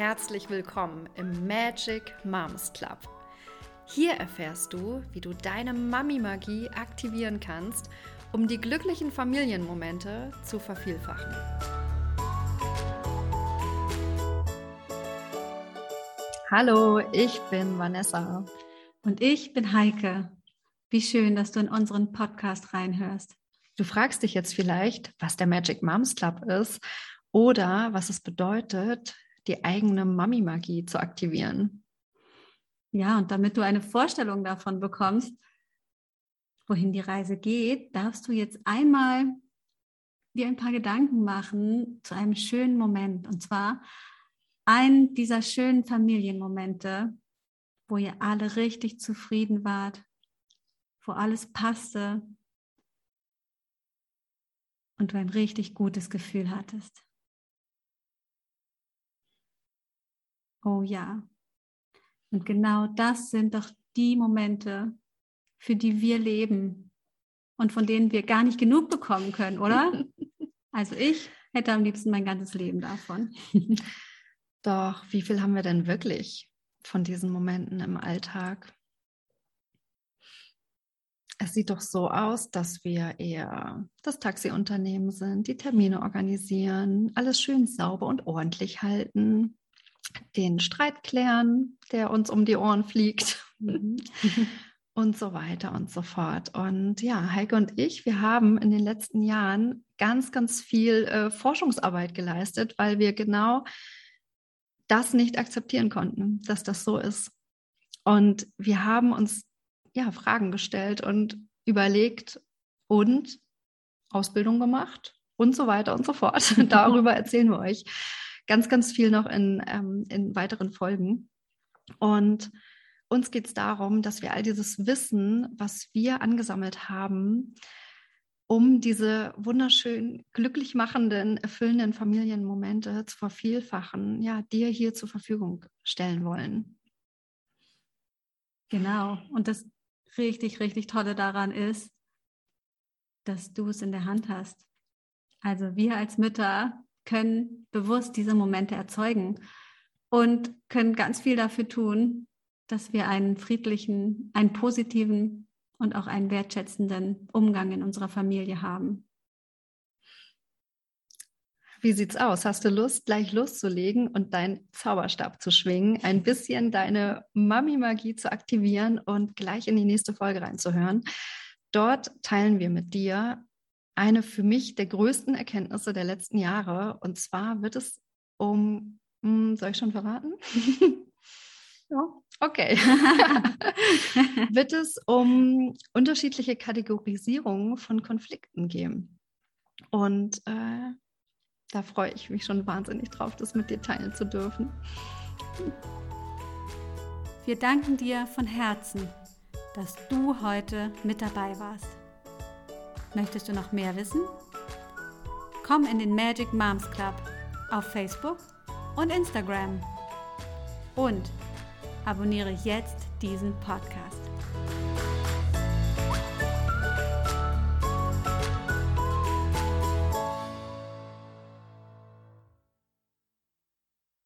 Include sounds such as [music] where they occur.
herzlich willkommen im Magic Moms Club. Hier erfährst du, wie du deine Mami-Magie aktivieren kannst, um die glücklichen Familienmomente zu vervielfachen. Hallo, ich bin Vanessa. Und ich bin Heike. Wie schön, dass du in unseren Podcast reinhörst. Du fragst dich jetzt vielleicht, was der Magic Moms Club ist oder was es bedeutet, die eigene Mami-Magie zu aktivieren. Ja, und damit du eine Vorstellung davon bekommst, wohin die Reise geht, darfst du jetzt einmal dir ein paar Gedanken machen zu einem schönen Moment. Und zwar einen dieser schönen Familienmomente, wo ihr alle richtig zufrieden wart, wo alles passte und du ein richtig gutes Gefühl hattest. Oh ja. Und genau das sind doch die Momente, für die wir leben und von denen wir gar nicht genug bekommen können, oder? [laughs] Also ich hätte am liebsten mein ganzes Leben davon. [laughs] Doch, wie viel haben wir denn wirklich von diesen Momenten im Alltag? Es sieht doch so aus, dass wir eher das Taxiunternehmen sind, die Termine organisieren, alles schön sauber und ordentlich halten, den Streit klären, der uns um die Ohren fliegt mhm. [laughs] und so weiter und so fort. Und ja, Heike und ich, wir haben in den letzten Jahren ganz, ganz viel äh, Forschungsarbeit geleistet, weil wir genau das nicht akzeptieren konnten, dass das so ist. Und wir haben uns ja Fragen gestellt und überlegt und Ausbildung gemacht und so weiter und so fort. [laughs] Darüber erzählen wir euch ganz, ganz viel noch in, ähm, in weiteren Folgen. Und uns geht es darum, dass wir all dieses Wissen, was wir angesammelt haben, um diese wunderschön glücklich machenden, erfüllenden Familienmomente zu vervielfachen, ja, dir hier zur Verfügung stellen wollen. Genau. Und das richtig, richtig Tolle daran ist, dass du es in der Hand hast. Also wir als Mütter können bewusst diese Momente erzeugen und können ganz viel dafür tun, dass wir einen friedlichen, einen positiven und auch einen wertschätzenden Umgang in unserer Familie haben. Wie sieht's aus? Hast du Lust, gleich loszulegen und deinen Zauberstab zu schwingen, ein bisschen deine Mami-Magie zu aktivieren und gleich in die nächste Folge reinzuhören? Dort teilen wir mit dir eine für mich der größten Erkenntnisse der letzten Jahre. Und zwar wird es um, hm, soll ich schon verraten? [laughs] ja, okay. [laughs] wird es um unterschiedliche Kategorisierungen von Konflikten gehen. Und äh, da freue ich mich schon wahnsinnig drauf, das mit dir teilen zu dürfen. Wir danken dir von Herzen, dass du heute mit dabei warst. Möchtest du noch mehr wissen? Komm in den Magic Moms Club auf Facebook und Instagram. Und abonniere jetzt diesen Podcast.